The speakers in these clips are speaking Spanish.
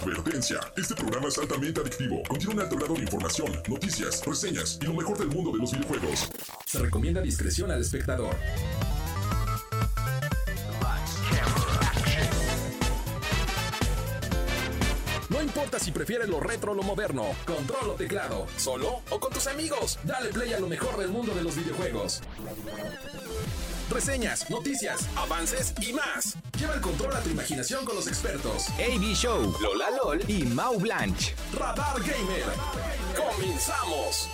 Advertencia. Este programa es altamente adictivo. Contiene un alto grado de información, noticias, reseñas y lo mejor del mundo de los videojuegos. Se recomienda discreción al espectador. No importa si prefieres lo retro o lo moderno, control o teclado, solo o con tus amigos, dale play a lo mejor del mundo de los videojuegos. Reseñas, noticias, avances y más. Lleva el control a tu imaginación con los expertos. AB Show, Lola LOL y Mau Blanche. Radar Gamer. ¡Comenzamos!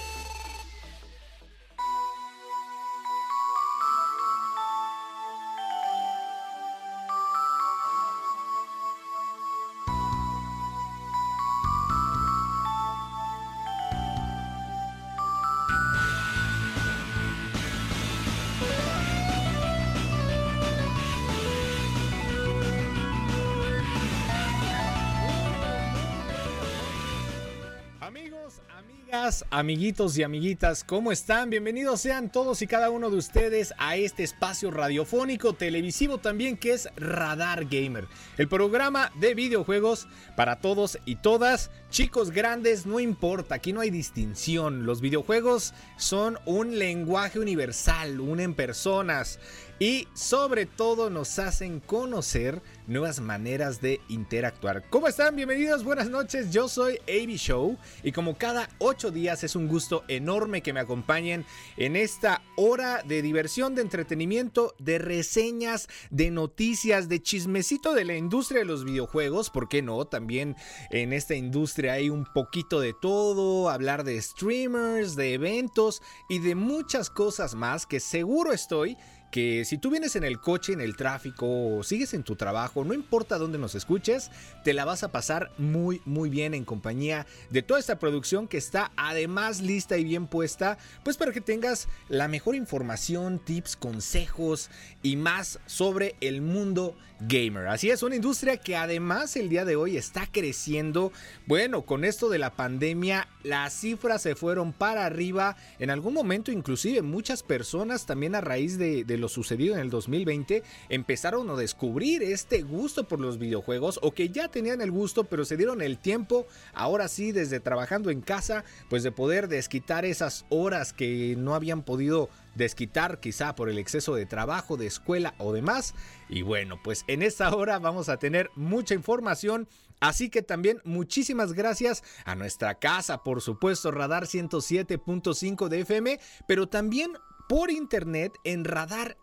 Amiguitos y amiguitas, ¿cómo están? Bienvenidos sean todos y cada uno de ustedes a este espacio radiofónico, televisivo también que es Radar Gamer, el programa de videojuegos para todos y todas, chicos grandes, no importa, aquí no hay distinción, los videojuegos son un lenguaje universal, unen personas y sobre todo nos hacen conocer nuevas maneras de interactuar. ¿Cómo están? Bienvenidos, buenas noches. Yo soy AB Show y como cada ocho días es un gusto enorme que me acompañen en esta hora de diversión, de entretenimiento, de reseñas, de noticias, de chismecito de la industria de los videojuegos. ¿Por qué no? También en esta industria hay un poquito de todo, hablar de streamers, de eventos y de muchas cosas más que seguro estoy que si tú vienes en el coche, en el tráfico o sigues en tu trabajo, no importa dónde nos escuches, te la vas a pasar muy muy bien en compañía de toda esta producción que está además lista y bien puesta, pues para que tengas la mejor información, tips, consejos y más sobre el mundo gamer. Así es, una industria que además el día de hoy está creciendo. Bueno, con esto de la pandemia, las cifras se fueron para arriba. En algún momento, inclusive, muchas personas también a raíz de, lo sucedido en el 2020 empezaron a descubrir este gusto por los videojuegos o que ya tenían el gusto, pero se dieron el tiempo, ahora sí, desde trabajando en casa, pues de poder desquitar esas horas que no habían podido desquitar quizá por el exceso de trabajo, de escuela o demás. Y bueno, pues en esta hora vamos a tener mucha información. Así que también muchísimas gracias a nuestra casa, por supuesto, Radar 107.5 de FM, pero también por internet en radarfm.mx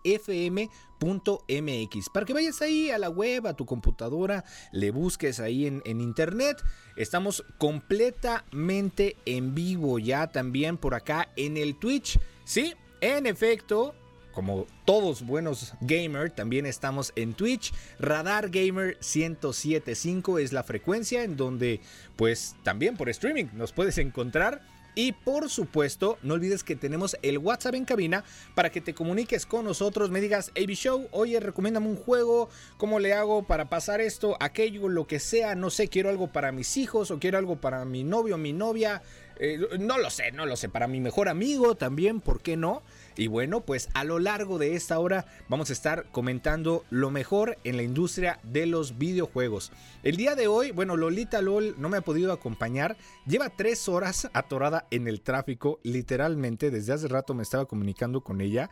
para que vayas ahí a la web, a tu computadora, le busques ahí en, en, internet. Estamos completamente en vivo ya también por acá en el Twitch. Sí, en efecto, como todos buenos gamers, también estamos en Twitch. Radar Gamer 1075 es la frecuencia en donde pues también por streaming nos puedes encontrar. Y por supuesto, no olvides que tenemos el WhatsApp en cabina para que te comuniques con nosotros, me digas, AB Show, oye, recomiéndame un juego, ¿cómo le hago para pasar esto, aquello, lo que sea? No sé, quiero algo para mis hijos o quiero algo para mi novio, mi novia. Eh, no lo sé, no lo sé, para mi mejor amigo también, ¿por qué no? Y bueno, pues a lo largo de esta hora vamos a estar comentando lo mejor en la industria de los videojuegos. El día de hoy, bueno, Lolita LOL no me ha podido acompañar. Lleva tres horas atorada en el tráfico, literalmente. Desde hace rato me estaba comunicando con ella.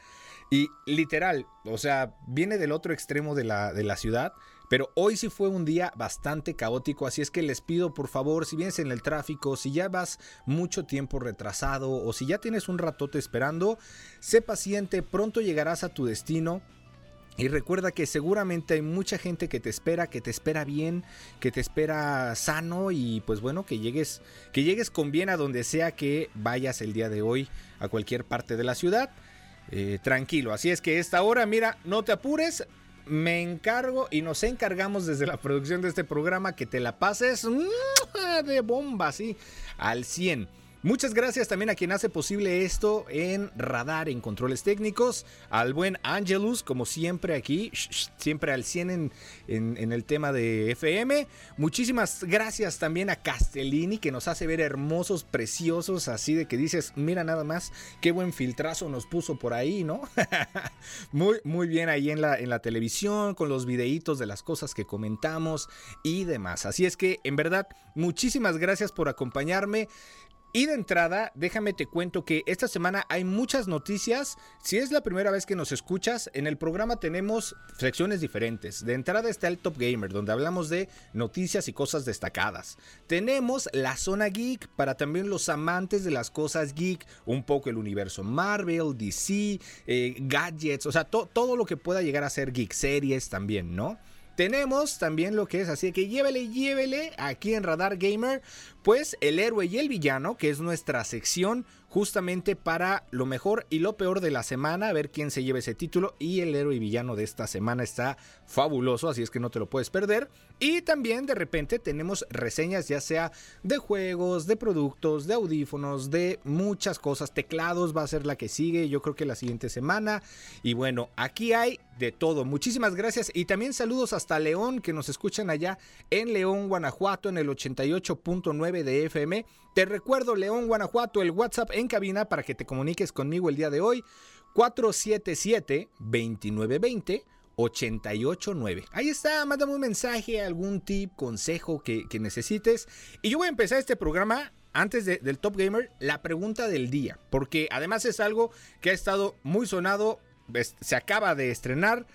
Y literal, o sea, viene del otro extremo de la, de la ciudad. Pero hoy sí fue un día bastante caótico, así es que les pido por favor, si vienes en el tráfico, si ya vas mucho tiempo retrasado o si ya tienes un ratote esperando, sé paciente, pronto llegarás a tu destino. Y recuerda que seguramente hay mucha gente que te espera, que te espera bien, que te espera sano y pues bueno, que llegues, que llegues con bien a donde sea que vayas el día de hoy, a cualquier parte de la ciudad. Eh, tranquilo, así es que esta hora, mira, no te apures, me encargo y nos encargamos desde la producción de este programa que te la pases de bomba, así, al 100. Muchas gracias también a quien hace posible esto en Radar, en controles técnicos, al buen Angelus, como siempre aquí, siempre al 100 en, en, el tema de FM. Muchísimas gracias también a Castellini, que nos hace ver hermosos, preciosos, así de que dices, mira nada más, qué buen filtrazo nos puso por ahí, ¿no? muy, muy bien ahí en la, en la televisión, con los videitos de las cosas que comentamos y demás. Así es que, en verdad, muchísimas gracias por acompañarme. Y de entrada, déjame te cuento que esta semana hay muchas noticias. Si es la primera vez que nos escuchas, en el programa tenemos secciones diferentes. De entrada está el Top Gamer, donde hablamos de noticias y cosas destacadas. Tenemos la zona geek para también los amantes de las cosas geek, un poco el universo Marvel, DC, eh, gadgets, o sea, todo lo que pueda llegar a ser geek, series también, ¿no? Tenemos también lo que es, así que llévele, llévele aquí en Radar Gamer, pues el héroe y el villano, que es nuestra sección justamente para lo mejor y lo peor de la semana, a ver quién se lleva ese título. Y el héroe y villano de esta semana está fabuloso, así es que no te lo puedes perder. Y también de repente tenemos reseñas ya sea de juegos, de productos, de audífonos, de muchas cosas. Teclados va a ser la que sigue, yo creo que la siguiente semana. Y bueno, aquí hay de todo. Muchísimas gracias y también saludos hasta León que nos escuchan allá en León, Guanajuato en el 88.9 de FM. Te recuerdo León, Guanajuato, el WhatsApp en cabina para que te comuniques conmigo el día de hoy. 477-2920. 889. Ahí está, mándame un mensaje, algún tip, consejo que, necesites. Y yo voy a empezar este programa antes del Top Gamer, la pregunta del día, porque además es algo que ha estado muy sonado, se acaba de estrenar.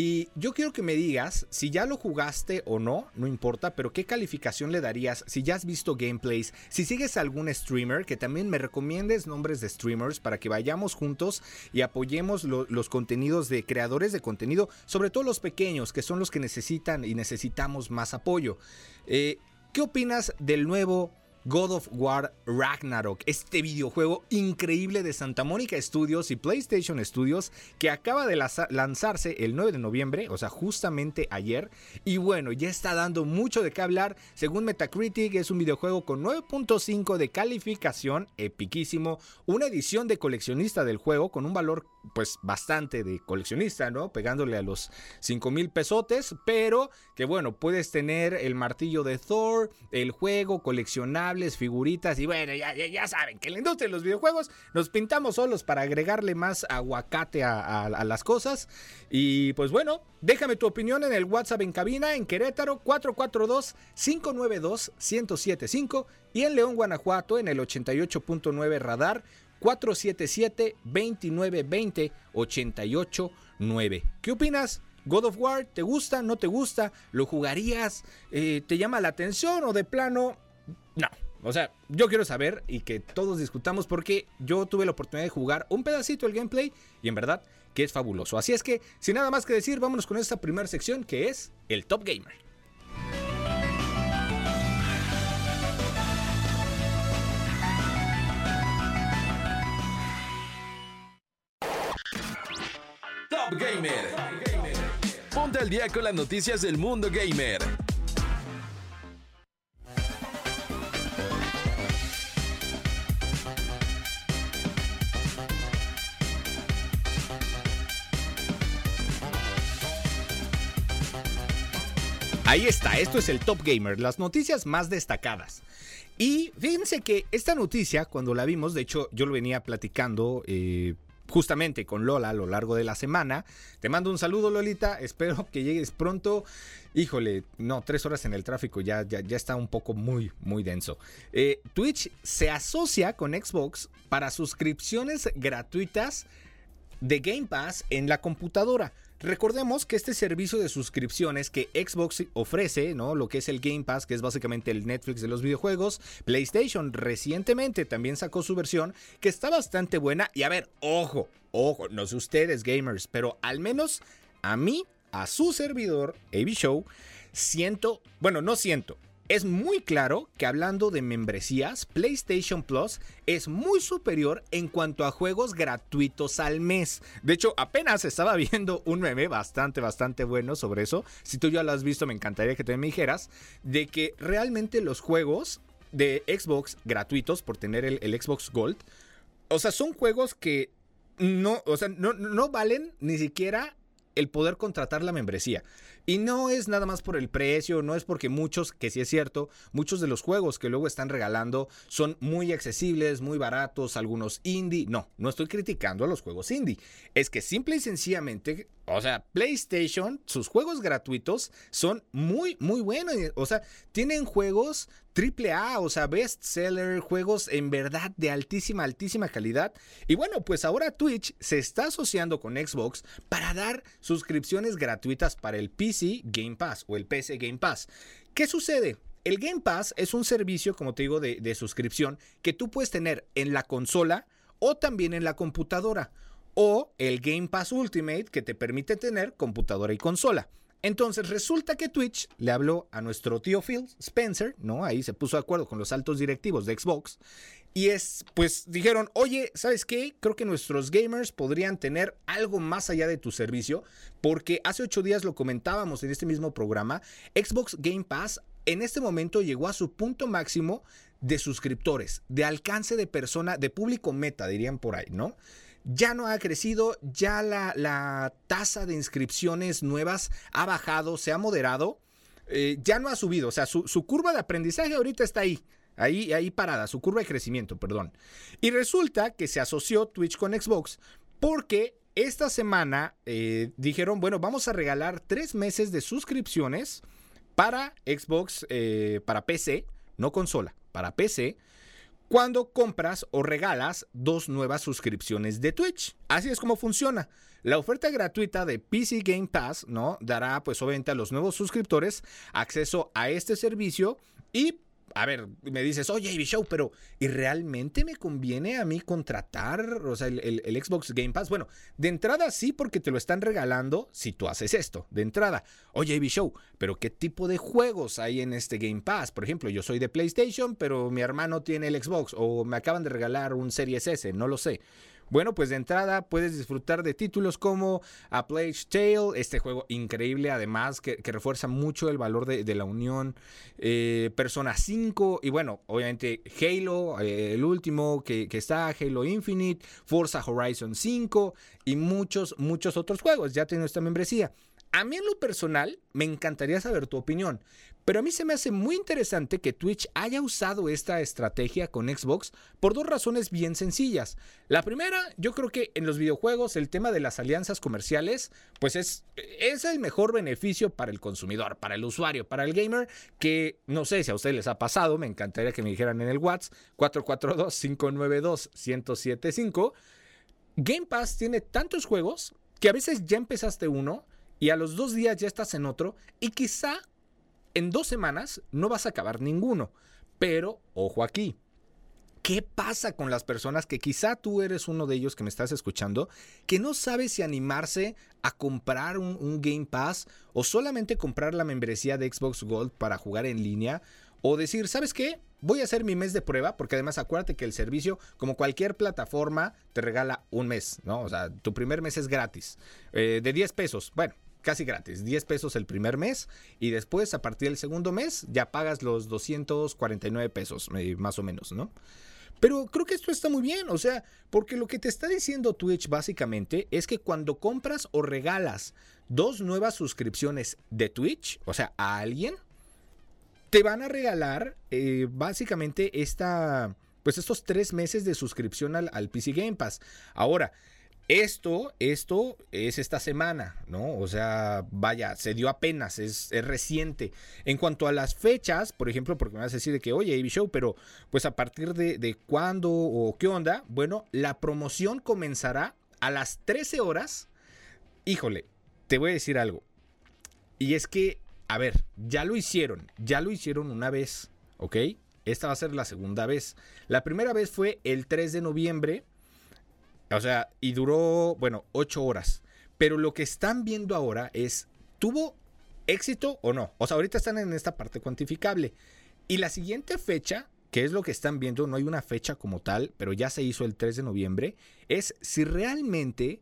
Y yo quiero que me digas si ya lo jugaste o no, no importa, pero qué calificación le darías, si ya has visto gameplays, si sigues algún streamer, que también me recomiendes nombres de streamers para que vayamos juntos y apoyemos los contenidos de creadores de contenido, sobre todo los pequeños, que son los que necesitan y necesitamos más apoyo. Eh, ¿Qué opinas del nuevo God of War Ragnarok, este videojuego increíble de Santa Mónica Studios y PlayStation Studios que acaba de lanzarse el 9 de noviembre, o sea, justamente ayer. Y bueno, ya está dando mucho de qué hablar. Según Metacritic, es un videojuego con 9.5 de calificación, epiquísimo. Una edición de coleccionista del juego con un valor, pues, bastante de coleccionista, ¿no? Pegándole a los 5 mil pesotes, pero que bueno, puedes tener el martillo de Thor, el juego coleccionable figuritas y bueno, ya, ya, saben que en la industria de los videojuegos nos pintamos solos para agregarle más aguacate a, las cosas. Y pues bueno, déjame tu opinión en el WhatsApp en cabina en Querétaro 442-592-1075 y en León, Guanajuato en el 88.9 radar 477-2920-889. ¿Qué opinas? God of War, ¿te gusta? ¿No te gusta? ¿Lo jugarías? Eh, ¿Te llama la atención o de plano? No. O sea, yo quiero saber y que todos discutamos porque yo tuve la oportunidad de jugar un pedacito del gameplay y en verdad que es fabuloso. Así es que, sin nada más que decir, vámonos con esta primera sección que es el Top Gamer. Top Gamer. Ponte al día con las noticias del mundo gamer Ahí está, esto es el Top Gamer, las noticias más destacadas. Y fíjense que esta noticia, cuando la vimos, de hecho yo lo venía platicando eh, justamente con Lola a lo largo de la semana. Te mando un saludo Lolita, espero que llegues pronto. Híjole, no, tres horas en el tráfico ya, ya, ya está un poco muy, muy denso. Eh, Twitch se asocia con Xbox para suscripciones gratuitas de Game Pass en la computadora. Recordemos que este servicio de suscripciones que Xbox ofrece, ¿no? Lo que es el Game Pass, que es básicamente el Netflix de los videojuegos, PlayStation recientemente también sacó su versión, que está bastante buena. Y a ver, ojo, ojo, no sé ustedes gamers, pero al menos a mí, a su servidor, AB Show, siento, bueno, no siento, es muy claro que hablando de membresías, PlayStation Plus es muy superior en cuanto a juegos gratuitos al mes. De hecho, apenas estaba viendo un meme bastante, bastante bueno sobre eso. Si tú ya lo has visto, me encantaría que te me dijeras de que realmente los juegos de Xbox gratuitos por tener el, Xbox Gold. O sea, son juegos que no, o sea, no valen ni siquiera el poder contratar la membresía. Y no es nada más por el precio, no es porque muchos, que sí es cierto, muchos de los juegos que luego están regalando son muy accesibles, muy baratos, algunos indie. No, no estoy criticando a los juegos indie. Es que simple y sencillamente, o sea, PlayStation, sus juegos gratuitos son muy, muy buenos. O sea, tienen juegos triple A, o sea, bestseller, juegos en verdad de altísima, altísima calidad. Y bueno, pues ahora Twitch se está asociando con Xbox para dar suscripciones gratuitas para el PC Game Pass o el PC Game Pass. ¿Qué sucede? El Game Pass es un servicio, como te digo, de, de suscripción que tú puedes tener en la consola o también en la computadora. O el Game Pass Ultimate que te permite tener computadora y consola. Entonces resulta que Twitch le habló a nuestro tío Phil Spencer, ¿no? Ahí se puso de acuerdo con los altos directivos de Xbox. Y es, pues dijeron, oye, ¿sabes qué? Creo que nuestros gamers podrían tener algo más allá de tu servicio, porque hace ocho días lo comentábamos en este mismo programa, Xbox Game Pass en este momento llegó a su punto máximo de suscriptores, de alcance de persona, de público meta, dirían por ahí, ¿no? Ya no ha crecido, ya la, tasa de inscripciones nuevas ha bajado, se ha moderado, eh, ya no ha subido, o sea, su, curva de aprendizaje ahorita está ahí. Ahí, ahí parada, su curva de crecimiento, perdón. Y resulta que se asoció Twitch con Xbox porque esta semana eh, dijeron, bueno, vamos a regalar tres meses de suscripciones para Xbox, eh, para PC, no consola, para PC, cuando compras o regalas dos nuevas suscripciones de Twitch. Así es como funciona. La oferta gratuita de PC Game Pass, ¿no? Dará pues obviamente a los nuevos suscriptores acceso a este servicio y a ver, me dices, oye, Ivy Show, pero ¿y realmente me conviene a mí contratar o sea, el, Xbox Game Pass? Bueno, de entrada sí, porque te lo están regalando si tú haces esto. De entrada, oye, Ivy Show, pero ¿qué tipo de juegos hay en este Game Pass? Por ejemplo, yo soy de PlayStation, pero mi hermano tiene el Xbox o me acaban de regalar un Series S, no lo sé. Bueno, pues de entrada puedes disfrutar de títulos como A Plague Tale, este juego increíble además que, refuerza mucho el valor de, la unión, eh, Persona 5 y bueno, obviamente Halo, eh, el último que, está, Halo Infinite, Forza Horizon 5 y muchos, muchos otros juegos. Ya tiene esta membresía. A mí en lo personal me encantaría saber tu opinión, pero a mí se me hace muy interesante que Twitch haya usado esta estrategia con Xbox por dos razones bien sencillas. La primera, yo creo que en los videojuegos el tema de las alianzas comerciales, pues es, es el mejor beneficio para el consumidor, para el usuario, para el gamer, que no sé si a ustedes les ha pasado, me encantaría que me dijeran en el WhatsApp 442-592-1075. Game Pass tiene tantos juegos que a veces ya empezaste uno y a los dos días ya estás en otro y quizá en dos semanas no vas a acabar ninguno. Pero, ojo aquí, ¿Qué pasa con las personas que quizá tú eres uno de ellos que me estás escuchando, que no sabe si animarse a comprar un, Game Pass o solamente comprar la membresía de Xbox Gold para jugar en línea? O decir, ¿sabes qué? Voy a hacer mi mes de prueba, porque además acuérdate que el servicio, como cualquier plataforma, te regala un mes, ¿no? O sea, tu primer mes es gratis, eh, de 10 pesos. Bueno, casi gratis, 10 pesos el primer mes y después a partir del segundo mes ya pagas los 249 pesos, eh, más o menos, ¿no? Pero creo que esto está muy bien, o sea, porque lo que te está diciendo Twitch básicamente es que cuando compras o regalas dos nuevas suscripciones de Twitch, o sea, a alguien, te van a regalar eh, básicamente esta, pues estos tres meses de suscripción al, al PC Game Pass. Ahora, esto, esto es esta semana, ¿no? O sea, vaya, se dio apenas, es, reciente. En cuanto a las fechas, por ejemplo, porque me vas a decir de que, oye, AB Show, pero pues a partir de, de cuándo o qué onda, bueno, la promoción comenzará a las 13 horas. Híjole, te voy a decir algo. Y es que, a ver, ya lo hicieron, ya lo hicieron una vez, ¿ok? Esta va a ser la segunda vez. La primera vez fue el 3 de noviembre o sea, y duró, bueno, ocho horas. Pero lo que están viendo ahora es, ¿tuvo éxito o no? O sea, ahorita están en esta parte cuantificable. Y la siguiente fecha, que es lo que están viendo, no hay una fecha como tal, pero ya se hizo el 3 de noviembre, es si realmente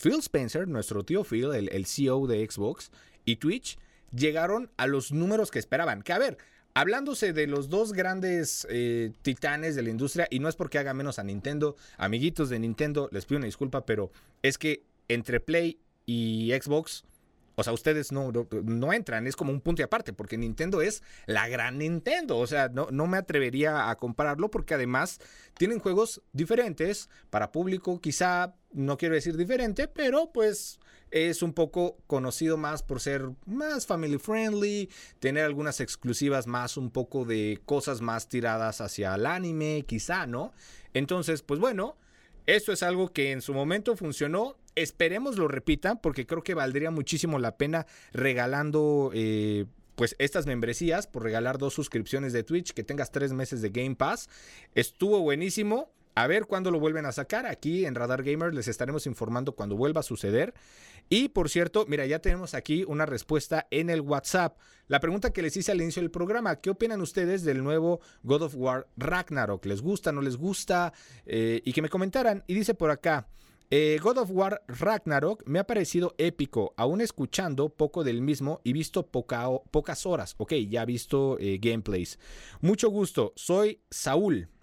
Phil Spencer, nuestro tío Phil, el, el CEO de Xbox y Twitch, llegaron a los números que esperaban. Que a ver, hablándose de los dos grandes eh, titanes de la industria, y no es porque haga menos a Nintendo, amiguitos de Nintendo, les pido una disculpa, pero es que entre Play y Xbox, o sea, ustedes no, no, entran, es como un punto y aparte, porque Nintendo es la gran Nintendo. O sea, no, no me atrevería a compararlo porque además tienen juegos diferentes para público, quizá, no quiero decir diferente, pero pues es un poco conocido más por ser más family friendly, tener algunas exclusivas más, un poco de cosas más tiradas hacia el anime, quizá, ¿no? Entonces, pues bueno, esto es algo que en su momento funcionó. Esperemos lo repita porque creo que valdría muchísimo la pena regalando eh, pues estas membresías por regalar dos suscripciones de Twitch, que tengas tres meses de Game Pass. Estuvo buenísimo. A ver cuándo lo vuelven a sacar. Aquí en Radar Gamer les estaremos informando cuando vuelva a suceder. Y por cierto, mira, ya tenemos aquí una respuesta en el WhatsApp. La pregunta que les hice al inicio del programa, ¿qué opinan ustedes del nuevo God of War Ragnarok? ¿Les gusta, no les gusta? Eh, y que me comentaran. Y dice por acá. Eh, God of War Ragnarok me ha parecido épico, aún escuchando poco del mismo y visto pocas horas. Ok, ya visto eh, gameplays. Mucho gusto, soy Saúl.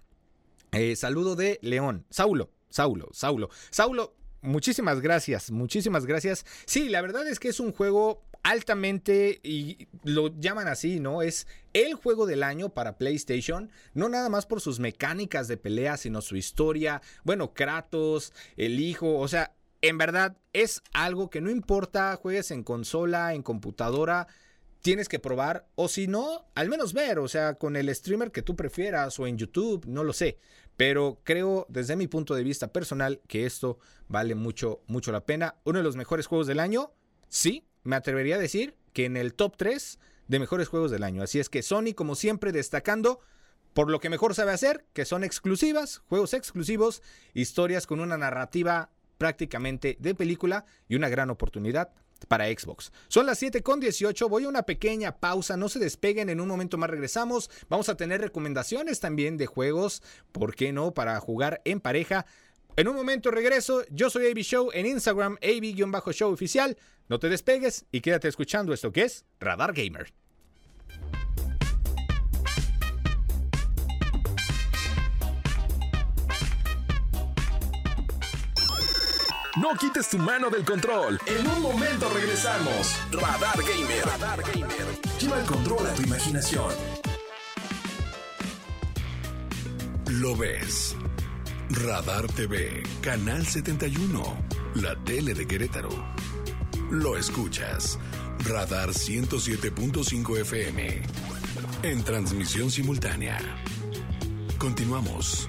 Saludo de León. Saulo, Saulo, Saulo. Saulo, muchísimas gracias, muchísimas gracias. Sí, la verdad es que es un juego altamente, y lo llaman así, ¿no? Es el juego del año para PlayStation, no nada más por sus mecánicas de pelea, sino su historia, bueno, Kratos, el hijo, o sea, en verdad es algo que no importa, juegues en consola, en computadora, tienes que probar, o si no, al menos ver, o sea, con el streamer que tú prefieras o en YouTube, no lo sé. Pero creo, desde mi punto de vista personal, que esto vale mucho, mucho la pena. Uno de los mejores juegos del año, sí, me atrevería a decir que en el top 3 de mejores juegos del año. Así es que Sony, como siempre, destacando por lo que mejor sabe hacer, que son exclusivas, juegos exclusivos, historias con una narrativa prácticamente de película y una gran oportunidad para Xbox. Son las 7 con 18, voy a una pequeña pausa, no se despeguen, en un momento más regresamos. Vamos a tener recomendaciones también de juegos, ¿por qué no? Para jugar en pareja. En un momento regreso, yo soy AB Show en Instagram, AB-Show oficial. No te despegues y quédate escuchando esto que es Radar Gamer. No quites tu mano del control. En un momento regresamos. Radar Gamer. Radar Gamer. Lleva el control a tu imaginación. Lo ves. Radar TV, Canal 71, la tele de Querétaro. Lo escuchas. Radar 107.5 FM. En transmisión simultánea. Continuamos.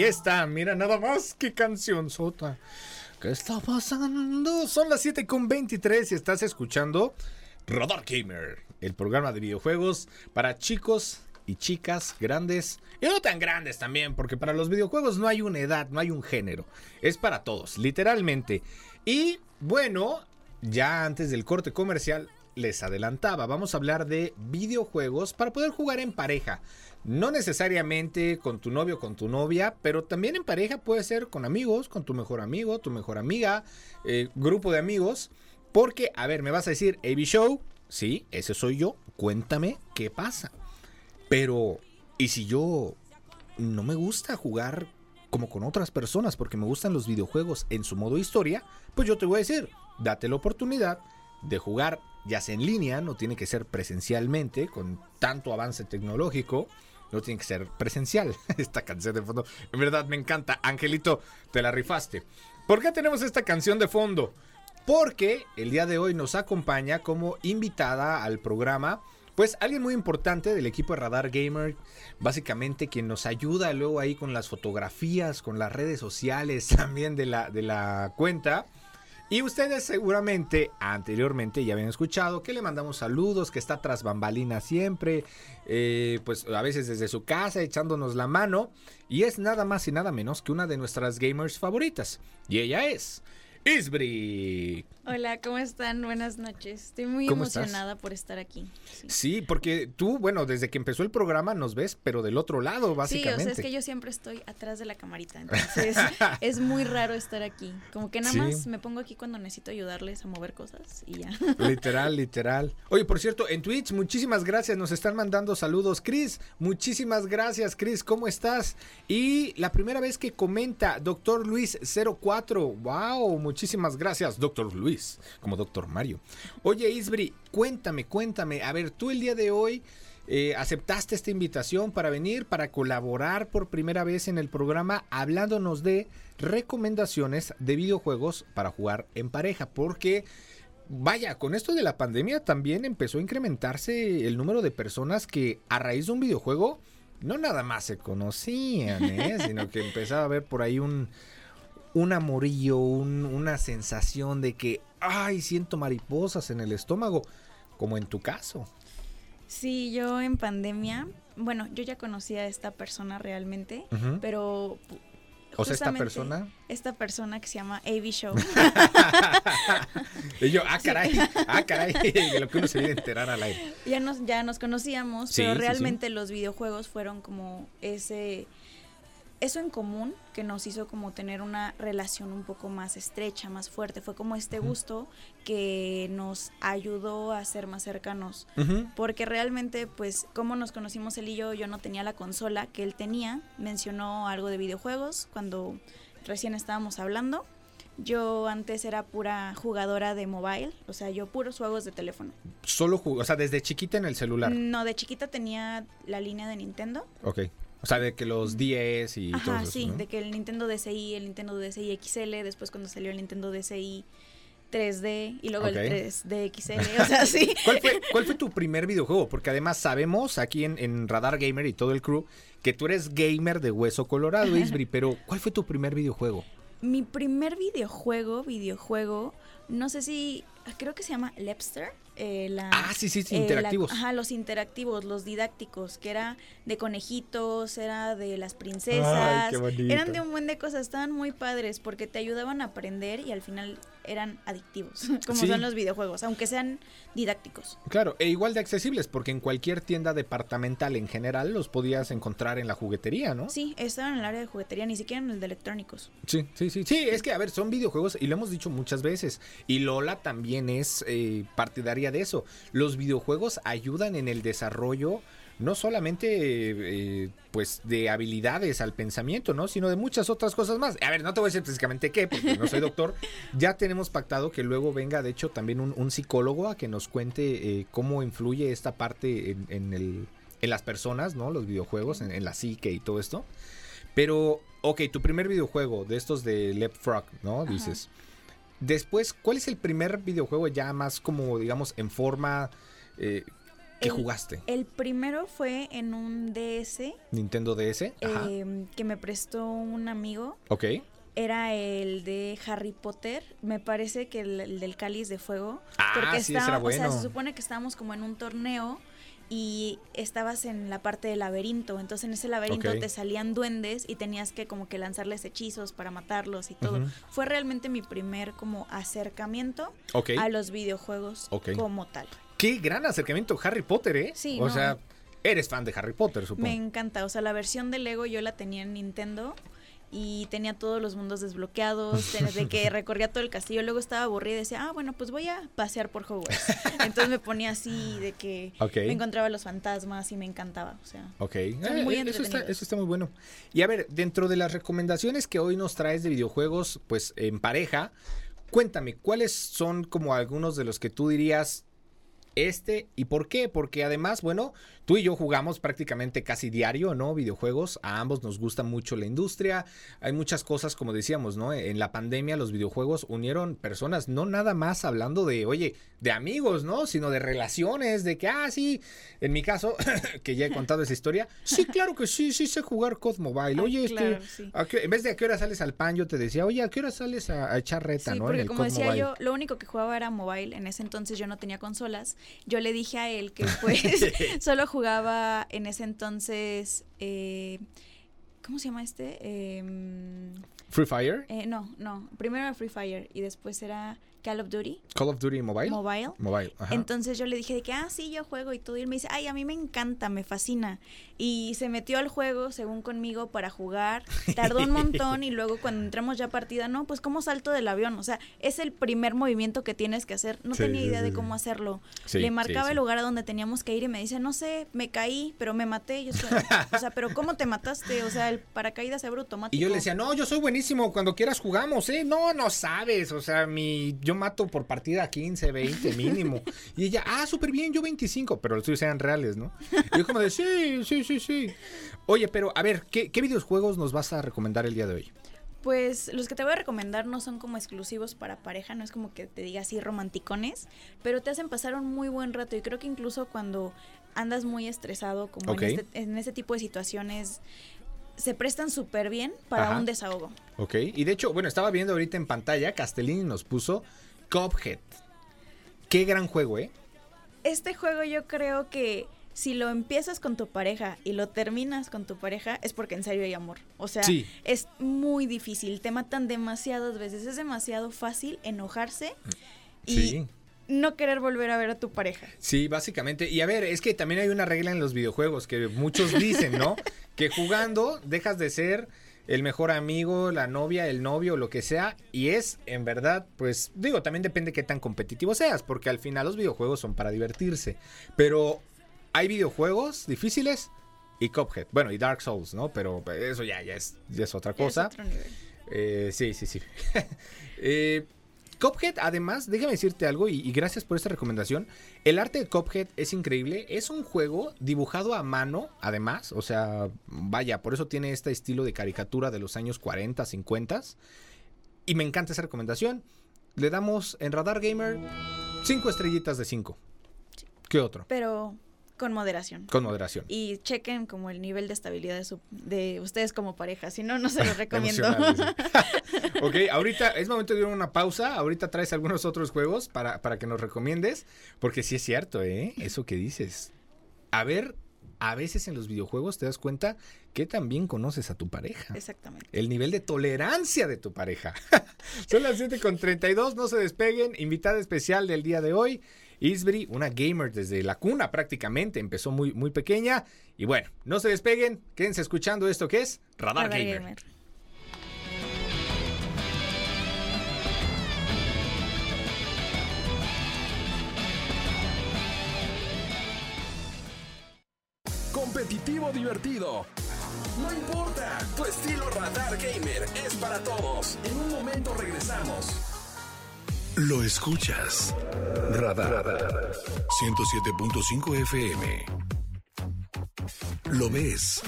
Ahí está. Mira nada más qué canción sota. ¿Qué está pasando? Son las 7 con 23 y estás escuchando Radar Gamer, el programa de videojuegos para chicos y chicas grandes y no tan grandes también, porque para los videojuegos no hay una edad, no hay un género. Es para todos, literalmente. Y bueno, ya antes del corte comercial, les adelantaba, vamos a hablar de videojuegos para poder jugar en pareja. No necesariamente con tu novio o con tu novia, pero también en pareja puede ser con amigos, con tu mejor amigo, tu mejor amiga, eh, grupo de amigos. Porque, a ver, me vas a decir, AB Show, sí, ese soy yo, cuéntame qué pasa. Pero, ¿y si yo no me gusta jugar como con otras personas porque me gustan los videojuegos en su modo historia? Pues yo te voy a decir, date la oportunidad de jugar ya sea en línea, no tiene que ser presencialmente, con tanto avance tecnológico, no tiene que ser presencial. Esta canción de fondo, en verdad me encanta. Angelito, te la rifaste. ¿Por qué tenemos esta canción de fondo? Porque el día de hoy nos acompaña como invitada al programa. Pues alguien muy importante del equipo de Radar Gamer, básicamente quien nos ayuda luego ahí con las fotografías, con las redes sociales también de la, de la cuenta. Y ustedes seguramente anteriormente ya habían escuchado que le mandamos saludos, que está tras bambalina siempre, eh, pues a veces desde su casa echándonos la mano. Y es nada más y nada menos que una de nuestras gamers favoritas. Y ella es Isbri. Hola, ¿cómo están? Buenas noches. Estoy muy emocionada por estar aquí. Sí. Sí, porque tú, bueno, desde que empezó el programa nos ves, pero del otro lado, Sí, básicamente. o sea, es que yo siempre estoy atrás de la camarita, entonces es muy raro estar aquí. Como que nada Sí. más me pongo aquí cuando necesito ayudarles a mover cosas y ya. Literal, literal. Oye, por cierto, en Twitch, muchísimas gracias. Nos están mandando saludos. Chris, muchísimas gracias, Chris. ¿Cómo estás? Y la primera vez que comenta, Doctor Luis 04. Wow, muchísimas gracias, Doctor Luis, como Doctor Mario. Oye, Isbri, cuéntame, cuéntame. A ver, tú el día de hoy. eh, aceptaste esta invitación para venir, para colaborar por primera vez en el programa hablándonos de recomendaciones de videojuegos para jugar en pareja, porque Vaya, con esto de la pandemia también empezó a incrementarse el número de personas que a raíz de un videojuego no nada más se conocían, ¿eh? sino que empezaba a haber por ahí un, un amorillo, un- una sensación de que, ay, siento mariposas en el estómago, como en tu caso. Sí, yo en pandemia, bueno, yo ya conocía a esta persona realmente, pero O sea, esta persona... esta persona que se llama AV Show. Y yo, ah, caray, ah, caray, de lo que uno se viene a enterar al aire. ya nos ya nos conocíamos, Sí, pero sí. realmente los videojuegos fueron como ese eso en común que nos hizo como tener una relación un poco más estrecha, más fuerte. Fue como este gusto que nos ayudó a ser más cercanos. Porque realmente, pues, como nos conocimos él y yo, yo no tenía la consola que él tenía. Mencionó algo de videojuegos cuando recién estábamos hablando. Yo antes era pura jugadora de mobile, o sea, yo puros juegos de teléfono. Solo jugó, o sea, desde chiquita en el celular. No, de chiquita tenía la línea de Nintendo. Ok. O sea, de que los 10 y todo Ajá, eso. sí, ¿no? de que el Nintendo DSi, el Nintendo DSi XL, después cuando salió el Nintendo DSi 3D y luego el 3D XL, o sea, sí. ¿Cuál fue, cuál fue tu primer videojuego? Porque además sabemos aquí en, en Radar Gamer y todo el crew que tú eres gamer de hueso colorado, Isbri, pero ¿cuál fue tu primer videojuego? Mi primer videojuego, videojuego, no sé si, creo que se llama Lepster. eh, la- Ah, sí, sí, sí, eh, la- interactivos. ajá, los interactivos, los didácticos, que era de conejitos, era de las princesas, Ay, qué bonito. eran de un buen de cosas, estaban muy padres porque te ayudaban a aprender y al final eran adictivos, como Sí. son los videojuegos, aunque sean didácticos. Claro, e igual de accesibles, porque en cualquier tienda departamental en general los podías encontrar en la juguetería, ¿no? Sí, estaban en el área de juguetería, ni siquiera en el de electrónicos. Sí, sí, sí. Sí, es que, a ver, son videojuegos y lo hemos dicho muchas veces. Y Lola también es eh, partidaria de eso. Los videojuegos ayudan en el desarrollo no solamente eh, pues de habilidades al pensamiento, ¿no? Sino de muchas otras cosas más. A ver, no te voy a decir específicamente qué, porque no soy doctor. ya tenemos pactado que luego venga, de hecho, también un, un psicólogo a que nos cuente eh, cómo influye esta parte en, en el, en las personas, ¿no? Los videojuegos, en, en la psique y todo esto. Pero, ok, tu primer videojuego de estos de Left Frog, ¿no? Ajá. Dices. Después, ¿cuál es el primer videojuego ya más como, digamos, en forma eh, que El- jugaste? El primero fue en un DS Nintendo DS. Ajá. eh, que me prestó un amigo. ok. Era el de Harry Potter, me parece que el, el del cáliz de fuego. Ah, porque sí, ese era estaba- o sea, bueno. se supone que estábamos como en un torneo y estabas en la parte del laberinto. Entonces en ese laberinto te salían duendes y tenías que como que lanzarles hechizos para matarlos y todo. Fue realmente mi primer como acercamiento a los videojuegos como tal. Qué gran acercamiento Harry Potter, ¿eh? Sí, O no. sea, eres fan de Harry Potter, supongo. Me encanta, o sea, la versión de Lego yo la tenía en Nintendo y tenía todos los mundos desbloqueados, desde que recorría todo el castillo, luego estaba aburrida y decía, ah, bueno, pues voy a pasear por Hogwarts. Entonces me ponía así de que me encontraba los fantasmas y me encantaba, o sea. Ok, Son Eh, muy eso, está, eso está muy bueno. Y a ver, dentro de las recomendaciones que hoy nos traes de videojuegos, pues en pareja, cuéntame, ¿cuáles son como algunos de los que tú dirías, este. ¿Y por qué? Porque además, bueno, tú y yo jugamos prácticamente casi diario, ¿no? Videojuegos. A ambos nos gusta mucho la industria. Hay muchas cosas, como decíamos, ¿no? En la pandemia los videojuegos unieron personas, no nada más hablando de, oye, de amigos, ¿no? Sino de relaciones, de que, ah, sí, en mi caso, que ya he contado esa historia, sí, claro que sí, sí sé jugar COD Mobile. Oye, este, en vez de a qué hora sales al pan, yo te decía, oye, ¿a qué hora sales a, echar reta, ¿no? Porque como decía yo, lo único que jugaba era mobile. En ese entonces yo no tenía consolas. Yo le dije a él que pues solo jugaba en ese entonces. Eh, ¿Cómo se llama este? Em, Free Fire. Eh, no, no. Primero era Free Fire y después era Call of Duty. Call of Duty Mobile. Mobile. Mobile. Entonces yo le dije de que, ah, sí, yo juego y todo. Y él me dice, ay, a mí me encanta, me fascina. Y se metió al juego, según conmigo, para jugar. Tardó un montón y luego cuando entramos ya a partida, no, pues cómo salto del avión. O sea, es el primer movimiento que tienes que hacer. No tenía idea de cómo hacerlo. le marcaba el lugar a donde teníamos que ir y me dice, no sé, me caí, pero me maté. Yo o sea, pero ¿cómo te mataste? O sea, el paracaídas era automático. Y yo le decía, no, yo soy buenísimo, cuando quieras jugamos, ¿eh? No, no sabes. O sea, mi yo mato por partida 15, 20 mínimo. y ella, ah, súper bien, yo 25, pero los tuyos sean reales, ¿no? Y yo como de, sí, sí, sí, sí. Oye, pero a ver, ¿qué, videojuegos nos vas a recomendar el día de hoy? Pues los que te voy a recomendar no son como exclusivos para pareja, no es como que te diga así romanticones, pero te hacen pasar un muy buen rato y creo que incluso cuando andas muy estresado como en, este, en este tipo de situaciones se prestan súper bien para un desahogo. Ok, y de hecho, bueno, estaba viendo ahorita en pantalla, Castellini nos puso Cuphead. Qué gran juego, ¿eh? Este juego yo creo que si lo empiezas con tu pareja y lo terminas con tu pareja, es porque en serio hay amor. O sea, es muy difícil, te matan demasiadas veces, es demasiado fácil enojarse y no querer volver a ver a tu pareja. Sí, básicamente. Y a ver, es que también hay una regla en los videojuegos que muchos dicen, ¿no? que jugando dejas de ser el mejor amigo, la novia, el novio, lo que sea. Y es, en verdad, pues digo, también depende de qué tan competitivo seas, porque al final los videojuegos son para divertirse. Pero hay videojuegos difíciles y Cuphead. Bueno, y Dark Souls, ¿no? Pero eso ya, ya, es, ya es otra cosa. Es otro nivel. Eh, sí, sí, sí. eh, Cuphead, además, déjame decirte algo y, gracias por esta recomendación. El arte de Cuphead es increíble. Es un juego dibujado a mano, además. O sea, vaya, por eso tiene este estilo de caricatura de los años 40, 50. Y me encanta esa recomendación. Le damos en Radar Gamer 5 estrellitas de 5. ¿Qué otro? Pero con moderación. Con moderación. Y chequen como el nivel de estabilidad de, ustedes como pareja. Si no, no se los recomiendo. ok, ahorita es momento de ir a una pausa. Ahorita traes algunos otros juegos para, para que nos recomiendes. Porque sí es cierto, ¿eh? Eso que dices. A ver, a veces en los videojuegos te das cuenta que también conoces a tu pareja. Exactamente. El nivel de tolerancia de tu pareja. Son las 7 con 32, no se despeguen. Invitada especial del día de hoy. Isbri, una gamer desde la cuna prácticamente, empezó muy, muy pequeña. Y bueno, no se despeguen, quédense escuchando esto que es Radar, gamer. Competitivo divertido. No importa, tu estilo Radar Gamer es para todos. En un momento regresamos. Lo escuchas. Radar. 107.5 FM. Lo ves.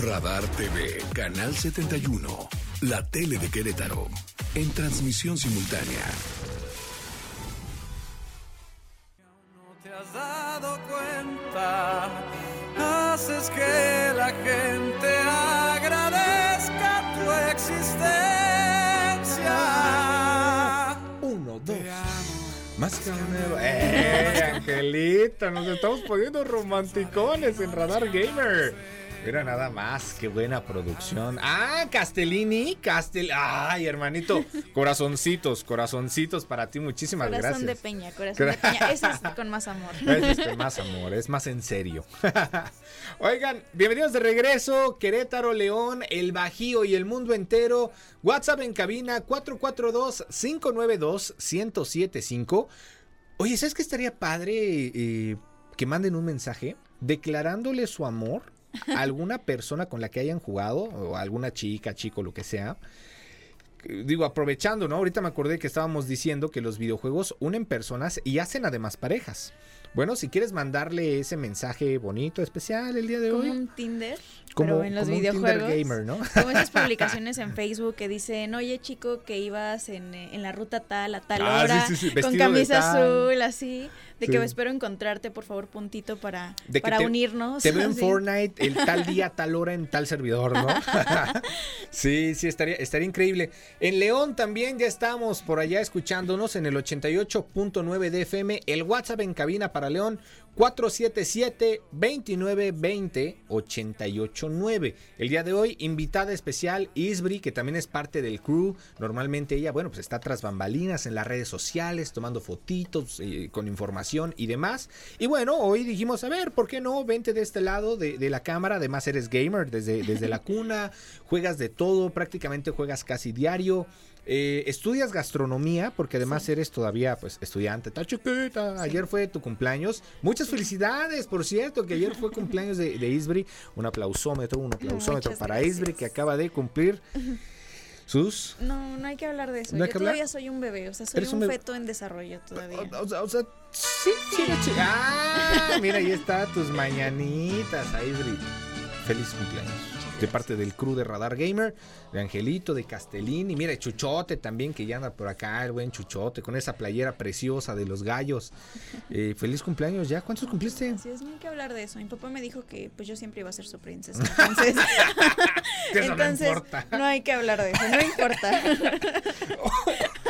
Radar TV, Canal 71. La tele de Querétaro. En transmisión simultánea. Más carnero. ¡Eh, Angelita! Nos estamos poniendo romanticones en Radar Gamer. Mira nada más, qué buena producción. Ah, Castellini, Castel. Ay, hermanito, corazoncitos, corazoncitos para ti, muchísimas gracias. Corazón de peña, corazón de peña. Ese es con más amor. Ese es con más amor, es más en serio. Oigan, bienvenidos de regreso, Querétaro, León, el Bajío y el mundo entero. WhatsApp en cabina 442-592-1075. Oye, ¿sabes qué estaría padre eh, que manden un mensaje declarándole su amor alguna persona con la que hayan jugado, o alguna chica, chico, lo que sea, digo, aprovechando, ¿no? Ahorita me acordé que estábamos diciendo que los videojuegos unen personas y hacen además parejas. Bueno, si quieres mandarle ese mensaje bonito, especial el día de Como hoy. un Tinder, Como, pero en los como un videojuegos. gamer, ¿no? Como esas publicaciones en Facebook que dicen, oye chico, que ibas en, en la ruta tal a tal Ah, hora, sí, sí, con camisa azul, así, de que espero encontrarte, por favor, puntito para, De para te- unirnos. Te veo en. Fortnite el tal día, tal hora, en tal servidor, ¿no? sí, sí, estaría, estaría increíble. En León también ya estamos por allá escuchándonos en el 88.9 de FM. El WhatsApp en cabina para León, 477-2920-889. El día de hoy, invitada especial, Isbri, que también es parte del crew. Normalmente ella, bueno, pues está tras bambalinas en las redes sociales, tomando fotitos eh, con información y demás. Y bueno, hoy dijimos, a ver, ¿por qué no? Vente de este lado de, de la cámara. Además, eres gamer desde, desde la cuna, juegas de todo, prácticamente juegas casi diario. Eh, estudias gastronomía porque además eres todavía pues estudiante, está chiquita. Ayer fue tu cumpleaños. Muchas felicidades, por cierto, que ayer fue cumpleaños de, de Isbri. Un aplausómetro, un aplausómetro Muchas para gracias. Isbri que acaba de cumplir sus No, no hay que hablar de eso. ¿No hay Yo hablar? todavía soy un bebé, o sea, soy Eres un, un feto en desarrollo todavía. O, o sea, o sea, sí, sí, Ah, mira, ahí está tus mañanitas, Aisri. Feliz cumpleaños. De parte del crew de Radar Gamer, de Angelito, de Castellín, y mira, Chuchote también, que ya anda por acá, el buen Chuchote, con esa playera preciosa de los gallos. Eh, feliz cumpleaños ya. ¿Cuántos cumpliste? Así es, no hay que hablar de eso. Mi papá me dijo que pues yo siempre iba a ser su princesa. Entonces, no entonces importa. no hay que hablar de eso, no importa.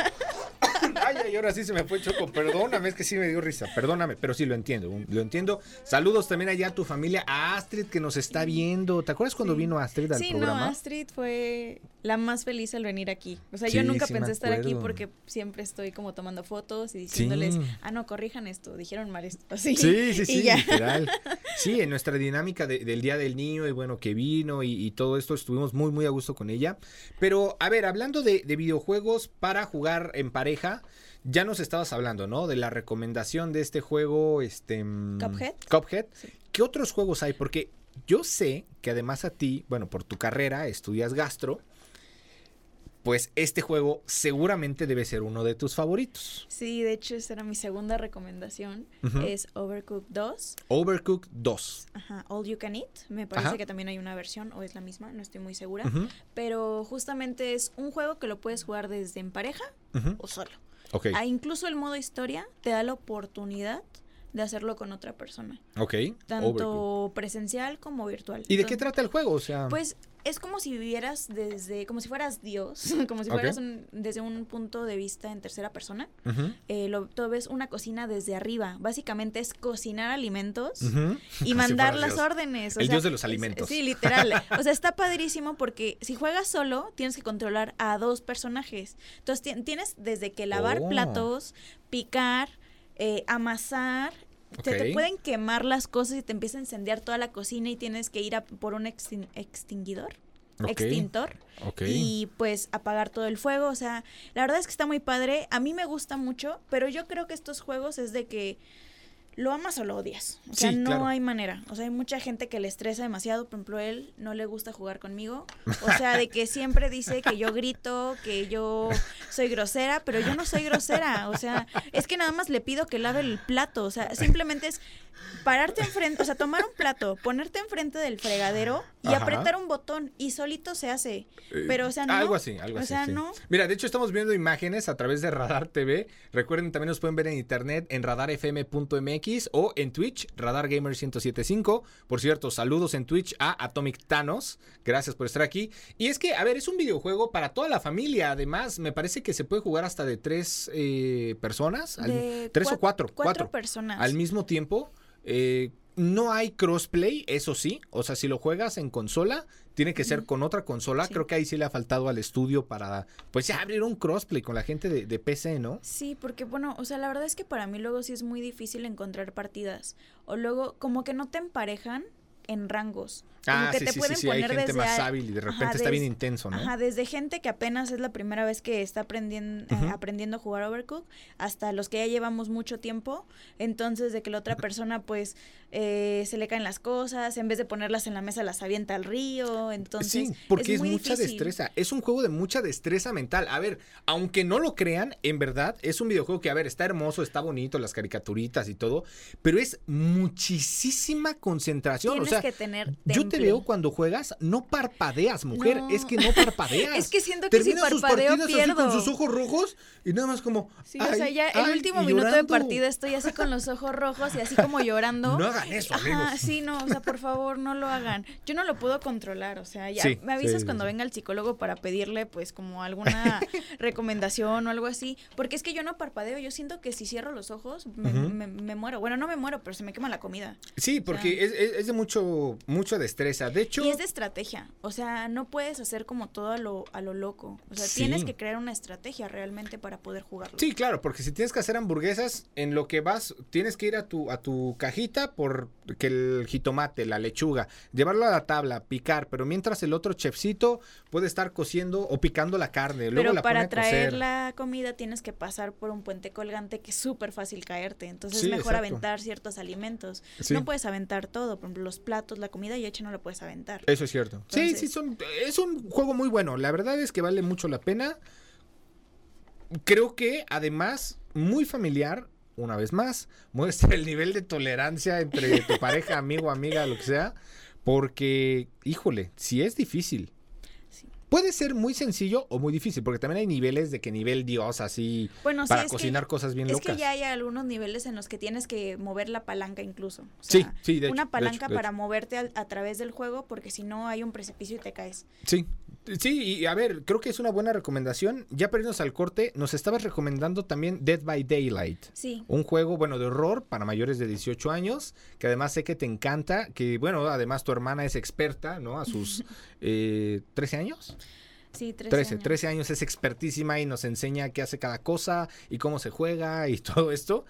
Ay, ahora sí se me fue Choco. Perdóname, es que sí me dio risa. Perdóname, pero sí lo entiendo. Lo entiendo. Saludos también allá a tu familia, a Astrid que nos está viendo. ¿Te acuerdas cuando Sí. vino Astrid al Sí, programa? no, Astrid fue la más feliz al venir aquí. O sea, Sí, yo nunca sí pensé estar aquí porque siempre estoy como tomando fotos y diciéndoles, Sí. ah, no, corrijan esto, dijeron mal esto. Así. Sí, sí, sí, literal. Sí, en nuestra dinámica de- del Día del Niño y bueno, que vino y, y todo esto, estuvimos muy, muy a gusto con ella. Pero, a ver, hablando de, de videojuegos para jugar en pareja, ya nos estabas hablando, ¿no? De la recomendación de este juego, este... mm, Cuphead. Cuphead. ¿Qué otros juegos hay? Porque yo sé que además a ti, bueno, por tu carrera, estudias gastro, pues este juego seguramente debe ser uno de tus favoritos. Sí, de hecho, esa era mi segunda recomendación. Es Overcooked 2. Overcooked 2. Ajá, All You Can Eat. Me parece Ajá. que también hay una versión, o es la misma, no estoy muy segura. Pero justamente es un juego que lo puedes jugar desde en pareja o solo. Ok, Ah, incluso el modo historia te da la oportunidad de hacerlo con otra persona. ok. Tanto Overcooked. presencial como virtual. ¿Y de qué trata el juego? O sea, Pues es como si vivieras desde, como si fueras Dios, como si fueras un- desde un punto de vista en tercera persona. Eh, lo, tú ves una cocina desde arriba. Básicamente es cocinar alimentos y mandar las Dios. órdenes. o El sea, dios de los alimentos. Sí, literal. O sea, está padrísimo porque si juegas solo, tienes que controlar a dos personajes. Entonces ti- tienes desde que lavar Oh. platos, picar, eh, amasar. Se te pueden quemar las cosas y te empieza a incendiar toda la cocina y tienes que ir a por un extin- extinguidor. Extintor y pues apagar todo el fuego. O sea, la verdad es que está muy padre. A mí me gusta mucho, pero yo creo que estos juegos es de que lo amas o lo odias. O sea, Sí, no claro. hay manera. O sea, hay mucha gente que le estresa demasiado. Por ejemplo, él no le gusta jugar conmigo. O sea, de que siempre dice que yo grito, que yo soy grosera, pero yo no soy grosera. O sea, es que nada más le pido que lave el plato. O sea, simplemente es pararte enfrente, o sea, tomar un plato, ponerte enfrente del fregadero y Ajá. apretar un botón y solito se hace. Eh, Pero, o sea, no. Algo así, algo o así. sea, sí. no. Mira, de hecho estamos viendo imágenes a través de Radar TV. Recuerden, también nos pueden ver en internet en radarfm.mx o en Twitch, Radar Gamer 1075. Por cierto, saludos en Twitch a Atomic Thanos. Gracias por estar aquí. Y es que, a ver, es un videojuego para toda la familia. Además, me parece que se puede jugar hasta de tres eh, personas. al- De tres o cuat- cuatro. Cuatro Cuatro. personas. al mismo tiempo. eh, no hay crossplay, eso sí. O sea, si lo juegas en consola, tiene que ser con otra consola. Sí. Creo que ahí sí le ha faltado al estudio para, pues ya abrir un crossplay con la gente de, de PC, ¿no? Sí, porque bueno, o sea, la verdad es que para mí luego sí es muy difícil encontrar partidas. O luego como que no te emparejan en rangos. Como Ah, que sí, te sí, pueden sí, hay poner gente desde más a- hábil y de repente Ajá, está bien intenso, ¿no? Ajá, desde gente que apenas es la primera vez que está aprendiendo, Ujú. aprendiendo a jugar Overcooked, hasta los que ya llevamos mucho tiempo. Entonces, de que la otra persona, pues, eh, se le caen las cosas, en vez de ponerlas en la mesa, las avienta al río. Entonces, sí, porque es, mucha difícil. destreza. Es un juego de mucha destreza mental. A ver, aunque no lo crean, en verdad es un videojuego que, a ver, está hermoso, está bonito, las caricaturitas y todo, pero es muchísima concentración. O sea, que tener yo te veo cuando juegas, no parpadeas, mujer. No. Es que no parpadeas. Es que siento que si Termina sus parpadeo, partidas así con pierdo. sus ojos rojos y nada más como. Sí, o sea, "Ay, ya el ay", último minuto de partida estoy así con los ojos rojos y así como llorando. No hagan eso, Ajá, sí, no, o sea, por favor, no lo hagan. Yo no lo puedo controlar, o sea, ya Sí, me avisas sí, cuando venga el psicólogo para pedirle pues como alguna recomendación o algo así, porque es que yo no parpadeo, yo siento que si cierro los ojos me, me- me muero. Bueno, no me muero, pero se me quema la comida. Sí, porque es, es- es de mucho, mucho destreza. De hecho. Y es de estrategia, o sea, no puedes hacer como todo a lo, a lo loco, o sea, Sí. tienes que crear una estrategia realmente para poder jugarlo. Sí, claro, porque si tienes que hacer hamburguesas, en lo que vas, tienes que ir a tu, a tu cajita por que el jitomate, la lechuga, llevarlo a la tabla, picar, pero mientras el otro chefcito puede estar cociendo o picando la carne, luego Pero la pone para cocer. traer la comida tienes que pasar por un puente colgante que es súper fácil caerte. Entonces Sí, es mejor exacto. aventar ciertos alimentos. Sí. No puedes aventar todo. Por ejemplo, los platos, la comida y hecha no la puedes aventar. Eso es cierto. sí, sí, son, es un juego muy bueno. La verdad es que vale mucho la pena. Creo que además, muy familiar, una vez más, muestra el nivel de tolerancia entre tu pareja, amigo, amiga, lo que sea. Porque, híjole, si es difícil. Puede ser muy sencillo o muy difícil, porque también hay niveles de que nivel Dios, así, Bueno, sí, para es que- cocinar cosas bien Es locas. que ya hay algunos niveles en los que tienes que mover la palanca incluso. O Sí, sea, sí, de hecho, Una de palanca hecho, de para hecho. moverte a, través del juego porque si no hay un precipicio y te caes. Sí, sí, y a ver, creo que es una buena recomendación. Ya para irnos al corte, nos estabas recomendando también Dead by Daylight. Sí. Un juego, bueno, de horror para mayores de 18 años, que además sé que te encanta, que bueno, además tu hermana es experta, ¿no? A sus eh, 13 años. Sí, 13, 13, años. 13 años es expertísima y nos enseña qué hace cada cosa y cómo se juega y todo esto.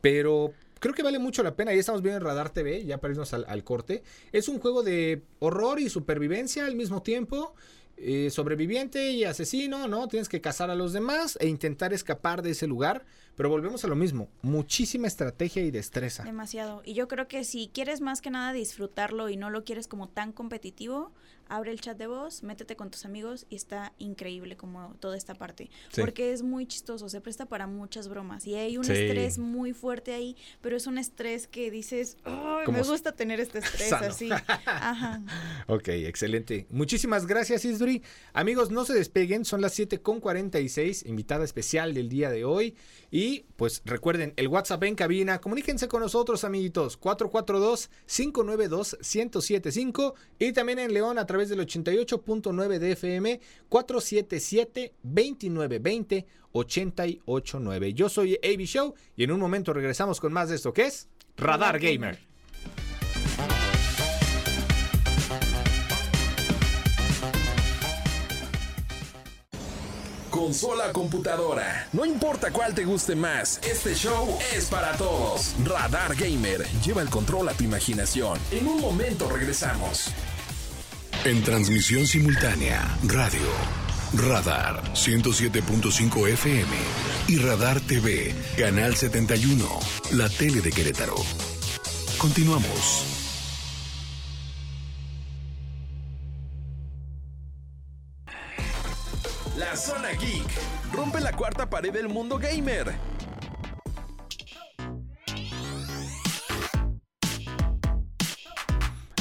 Pero creo que vale mucho la pena. Ya estamos viendo en Radar TV, ya para irnos al, al corte. Es un juego de horror y supervivencia al mismo tiempo. Eh, sobreviviente y asesino, ¿no? Tienes que cazar a los demás e intentar escapar de ese lugar. Pero volvemos a lo mismo. Muchísima estrategia y destreza. Demasiado. Y yo creo que si quieres más que nada disfrutarlo y no lo quieres como tan competitivo, abre el chat de voz, métete con tus amigos y está increíble como toda esta parte. Sí. Porque es muy chistoso, se presta para muchas bromas. Y hay un Sí. estrés muy fuerte ahí, pero es un estrés que dices, "Ay, Como me gusta tener este estrés Sano. así. Ajá. Ok, excelente. Muchísimas gracias, Isdri. Amigos, no se despeguen, son las 7.46, invitada especial del día de hoy. Y pues recuerden, el WhatsApp en cabina, comuníquense con nosotros, amiguitos, 442-592-1075 y también en León a través del 88.9 de FM, 477-2920-889. Yo soy AB Show y en un momento regresamos con más de esto que es Radar Gamer. Consola computadora. No importa cuál te guste más, este show es para todos. Radar Gamer. Lleva el control a tu imaginación. En un momento regresamos. En transmisión simultánea, radio, radar 107.5 FM y radar TV, canal 71, la tele de Querétaro. Continuamos. Zona Geek. Rompe la cuarta pared del mundo gamer.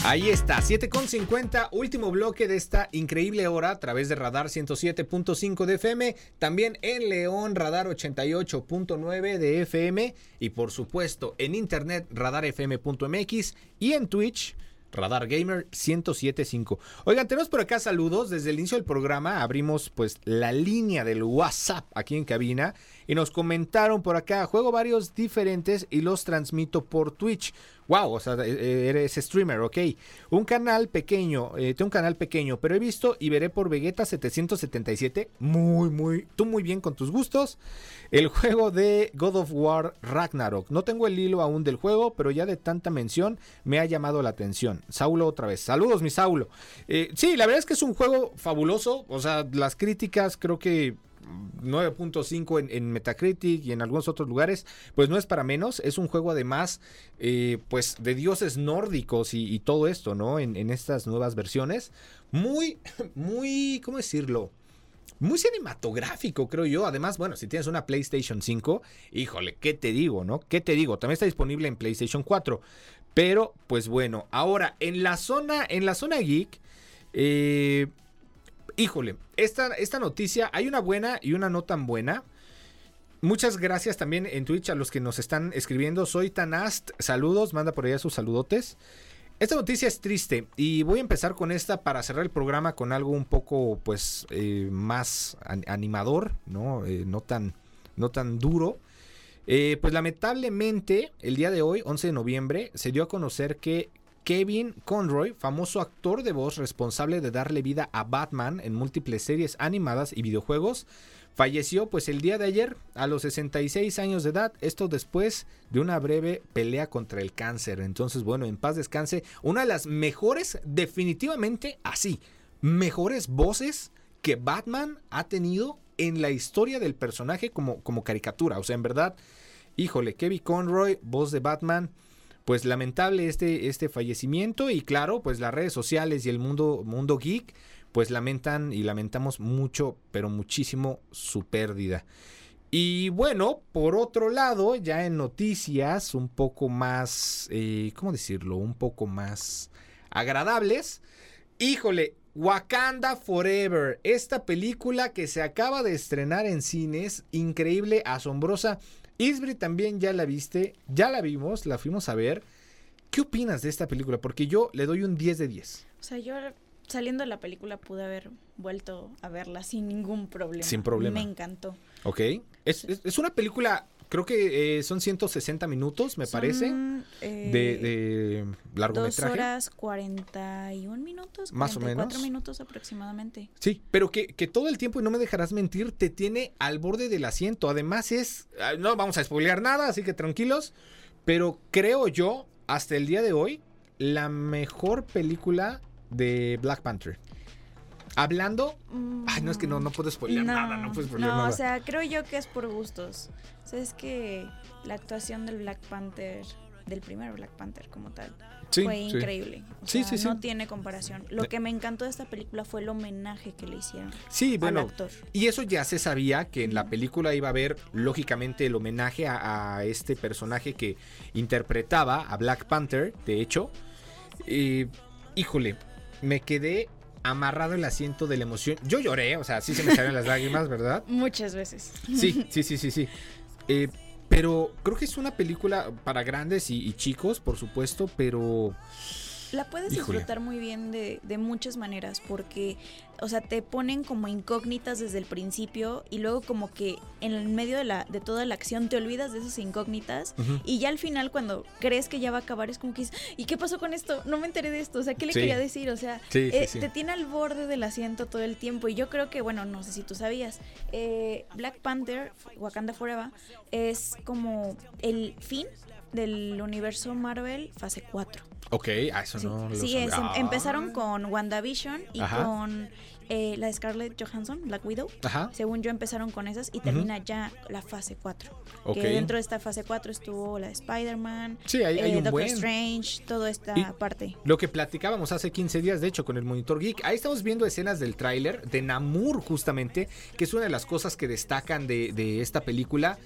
Ahí está, 7.50, último bloque de esta increíble hora a través de Radar 107.5 de FM, también en León Radar 88.9 de FM y por supuesto en internet radarfm.mx y en Twitch Radar Gamer 1075. Oigan, tenemos por acá saludos. Desde el inicio del programa abrimos pues la línea del WhatsApp aquí en cabina y nos comentaron por acá, juego varios diferentes y los transmito por Twitch. Wow, o sea, eh, eres streamer, ok. Un canal pequeño, eh, tengo un canal pequeño, pero he visto y veré por Vegeta 777. Muy, muy, tú muy bien con tus gustos. El juego de God of War Ragnarok. No tengo el hilo aún del juego, pero ya de tanta mención me ha llamado la atención. Saulo otra vez. Saludos, mi Saulo. Eh, sí, la verdad es que es un juego fabuloso. O sea, las críticas creo que 9.5 en, en, Metacritic y en algunos otros lugares, pues no es para menos. Es un juego además, eh, pues de dioses nórdicos y, todo esto, ¿no? En, en, estas nuevas versiones. Muy, muy, ¿cómo decirlo? Muy cinematográfico, creo yo. Además, bueno, si tienes una PlayStation 5, híjole, ¿qué te digo, no? ¿Qué te digo? También está disponible en PlayStation 4. Pero, pues bueno, ahora, en la zona, en la zona geek, eh, híjole, esta, esta noticia, hay una buena y una no tan buena. Muchas gracias también en Twitch a los que nos están escribiendo. Soy Tanast, saludos, manda por allá sus saludotes. Esta noticia es triste y voy a empezar con esta para cerrar el programa con algo un poco pues eh, más animador, ¿no? Eh, no, tan, no tan duro. Eh, pues lamentablemente el día de hoy, 11 de noviembre, se dio a conocer que Kevin Conroy, famoso actor de voz responsable de darle vida a Batman en múltiples series animadas y videojuegos, falleció pues el día de ayer a los 66 años de edad, esto después de una breve pelea contra el cáncer. Entonces, bueno, en paz descanse, una de las mejores, definitivamente así, mejores voces que Batman ha tenido en la historia del personaje como, como caricatura. O sea, en verdad, híjole, Kevin Conroy, voz de Batman, pues lamentable este, este fallecimiento y claro, pues las redes sociales y el mundo, mundo geek pues lamentan y lamentamos mucho, pero muchísimo su pérdida. Y bueno, por otro lado, ya en noticias un poco más, eh, ¿cómo decirlo? Un poco más agradables. Híjole, Wakanda Forever, esta película que se acaba de estrenar en cines, increíble, asombrosa. Isbri también ya la viste, ya la vimos, la fuimos a ver. ¿Qué opinas de esta película? Porque yo le doy un 10 de 10. O sea, yo saliendo de la película pude haber vuelto a verla sin ningún problema. Sin problema. Me encantó. Ok. Es, es, es una película, creo que eh, son 160 minutos, me Son, parece, eh, de, de Dos largometraje. horas 41 minutos. Más o 44 menos. minutos aproximadamente. Sí, pero que, que todo el tiempo, y no me dejarás mentir, te tiene al borde del asiento. Además es, ah, no vamos a spoilear nada, así que tranquilos, pero creo yo, hasta el día de hoy, la mejor película de Black Panther. Hablando, ay, no es que no, no puedo spoilear nada, no puedo spoilear no, nada. o sea, creo yo que es por gustos. O sea, es que la actuación del Black Panther, del primer Black Panther como tal, Sí, fue increíble. O Sí, sea, sí, sí. no tiene comparación. Lo que me encantó de esta película fue el homenaje que le hicieron Sí, bueno, al actor. Y eso ya se sabía que en la película iba a haber, lógicamente, el homenaje a, a este personaje que interpretaba a Black Panther, de hecho. Eh, híjole, me quedé amarrado el asiento de la emoción. Yo lloré, o sea, sí se me salieron las lágrimas, ¿verdad? Muchas veces. Sí, sí, sí, sí, sí. Eh, pero creo que es una película para grandes y, y chicos, por supuesto, pero... La puedes Híjole. disfrutar muy bien de, de muchas maneras porque, o sea, te ponen como incógnitas desde el principio y luego como que en el medio de, la, de toda la acción te olvidas de esas incógnitas y ya al final cuando crees que ya va a acabar es como que ¿y qué pasó con esto? No me enteré de esto, o sea, ¿qué le Sí. quería decir? O sea, Sí, sí, eh, te tiene al borde del asiento todo el tiempo y yo creo que, bueno, no sé si tú sabías, eh, Black Panther, Wakanda Forever, es como el fin del universo Marvel fase 4. Ok, ah, eso Sí, no lo sí, es, em- Ah. empezaron con WandaVision y Ajá. con eh, la de Scarlett Johansson, Black Widow. Ajá. Según yo empezaron con esas y termina ya la fase 4. Ok. Que dentro de esta fase 4 estuvo la de Spider-Man, Sí, hay, hay eh, un Doctor buen. Strange, toda esta Y- parte. Lo que platicábamos hace 15 días, de hecho, con el Monitor Geek. Ahí estamos viendo escenas del tráiler de Namur, justamente, que es una de las cosas que destacan de, de esta película.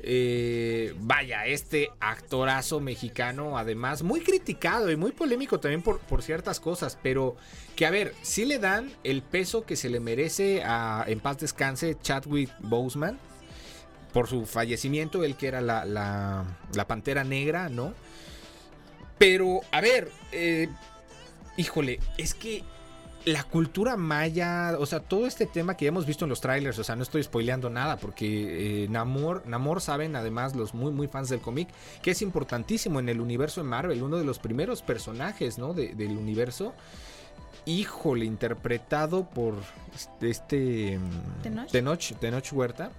Eh, vaya, este actorazo mexicano, además, muy criticado y muy polémico también por, por ciertas cosas, pero que a ver, sí le dan el peso que se le merece a, en paz descanse, Chadwick Boseman, por su fallecimiento, él que era la, la, pantera negra, ¿no? Pero, a ver, eh, híjole, es que la cultura maya, o sea, todo este tema que ya hemos visto en los trailers, o sea, no estoy spoileando nada porque eh, Namor, Namor saben además los muy muy fans del cómic que es importantísimo en el universo de Marvel, uno de los primeros personajes, ¿no? De- del universo. Híjole, interpretado por este, este mm, ¿Tenoch? Tenoch, Tenoch Huerta.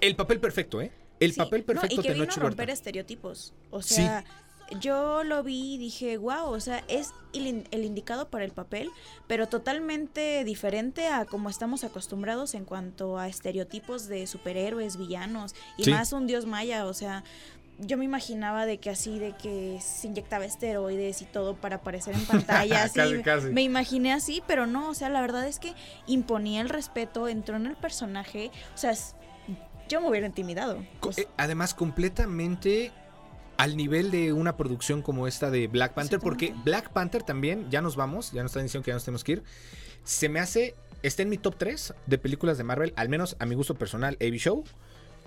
El papel perfecto, ¿eh? El Sí, papel no, perfecto y que vino Tenoch a romper Huerta. estereotipos. O sea, yo lo vi y dije, wow, o sea, es el, in- el indicado para el papel, pero totalmente diferente a como estamos acostumbrados en cuanto a estereotipos de superhéroes, villanos y Sí. más un dios maya. O sea, yo me imaginaba de que así, de que se inyectaba esteroides y todo para aparecer en pantalla. así, Casi, casi. Me imaginé así, pero no, o sea, la verdad es que imponía el respeto, entró en el personaje. O sea, es- yo me hubiera intimidado. Sea, eh, Además, completamente al nivel de una producción como esta de Black Panther, porque. Black Panther también, ya nos vamos, ya nos están diciendo que ya nos tenemos que ir, se me hace, está en mi top 3 de películas de Marvel, al menos a mi gusto personal, AB Show.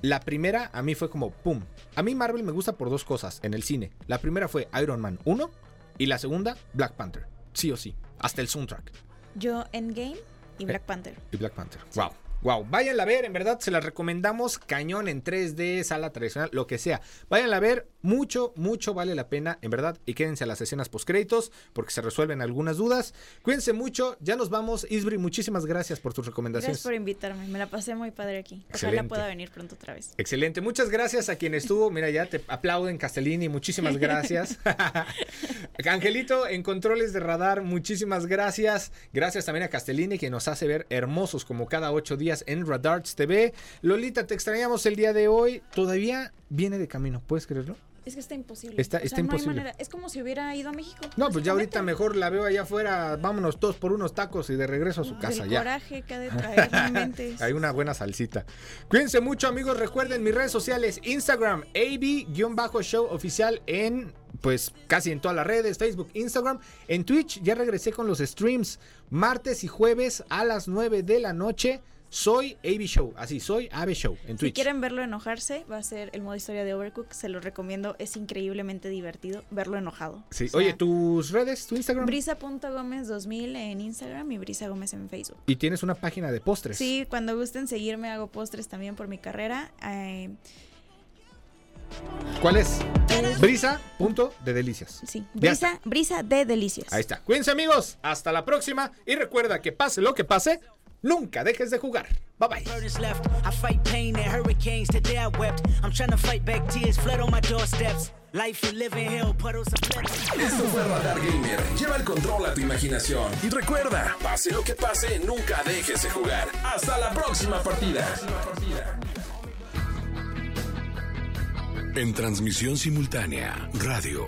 La primera a mí fue como, ¡pum! A mí Marvel me gusta por dos cosas en el cine. La primera fue Iron Man 1 y la segunda Black Panther, sí o sí, hasta el soundtrack. Yo Endgame y Eh. Black Panther. Y Black Panther. Wow. Wow, váyanla a ver, en verdad se las recomendamos, cañón en 3D, sala tradicional, lo que sea. Váyanla a ver, mucho, mucho vale la pena, en verdad, y quédense a las escenas postcréditos porque se resuelven algunas dudas. Cuídense mucho, ya nos vamos. Isbri, muchísimas gracias por tus recomendaciones. Gracias por invitarme. Me la pasé muy padre aquí. Ojalá Excelente. pueda venir pronto otra vez. Excelente, muchas gracias a quien estuvo. Mira, ya te aplauden, Castellini, muchísimas gracias. Angelito, en controles de radar, muchísimas gracias. Gracias también a Castellini, que nos hace ver hermosos como cada ocho días en Radarts TV. Lolita, te extrañamos el día de hoy. Todavía viene de camino, ¿puedes creerlo? Es que está imposible. Está- O sea, está no hay imposible. manera. Es como si hubiera ido a México. No, pues ya ahorita mejor la veo allá afuera. Vámonos todos por unos tacos y de regreso a su casa Del ya. coraje que ha de traer. Hay una buena salsita. Cuídense mucho, amigos. Recuerden mis redes sociales: Instagram, AB-show oficial en. Pues casi en todas las redes, Facebook, Instagram. En Twitch ya regresé con los streams martes y jueves a las 9 de la noche. Soy AB Show, así, soy AB Show en Si Twitch. quieren verlo enojarse, va a ser el modo historia de Overcook. Se lo recomiendo. Es increíblemente divertido verlo enojado. Sí. O sea, Oye, tus redes, tu Instagram. Brisa.gómez2000 en Instagram y Brisa Gómez en Facebook. Y tienes una página de postres. Sí, cuando gusten seguirme, hago postres también por mi carrera. Eh, ¿Cuál es? Brisa. Punto de delicias. sí, brisa, brisa de delicias. Ahí está. Cuídense amigos. Hasta la próxima. Y recuerda que pase lo que pase, nunca dejes de jugar. Bye bye. Burdens left. I fight pain and hurricanes. Today I wept. I'm trying to fight back tears. Flood on my doorsteps. Life you live in hell. Puddles of blood. Esto fue Radar Gamer. Lleva el control a tu imaginación. Y recuerda, pase lo que pase, nunca dejes de jugar. Hasta la próxima partida. En transmisión simultánea, radio,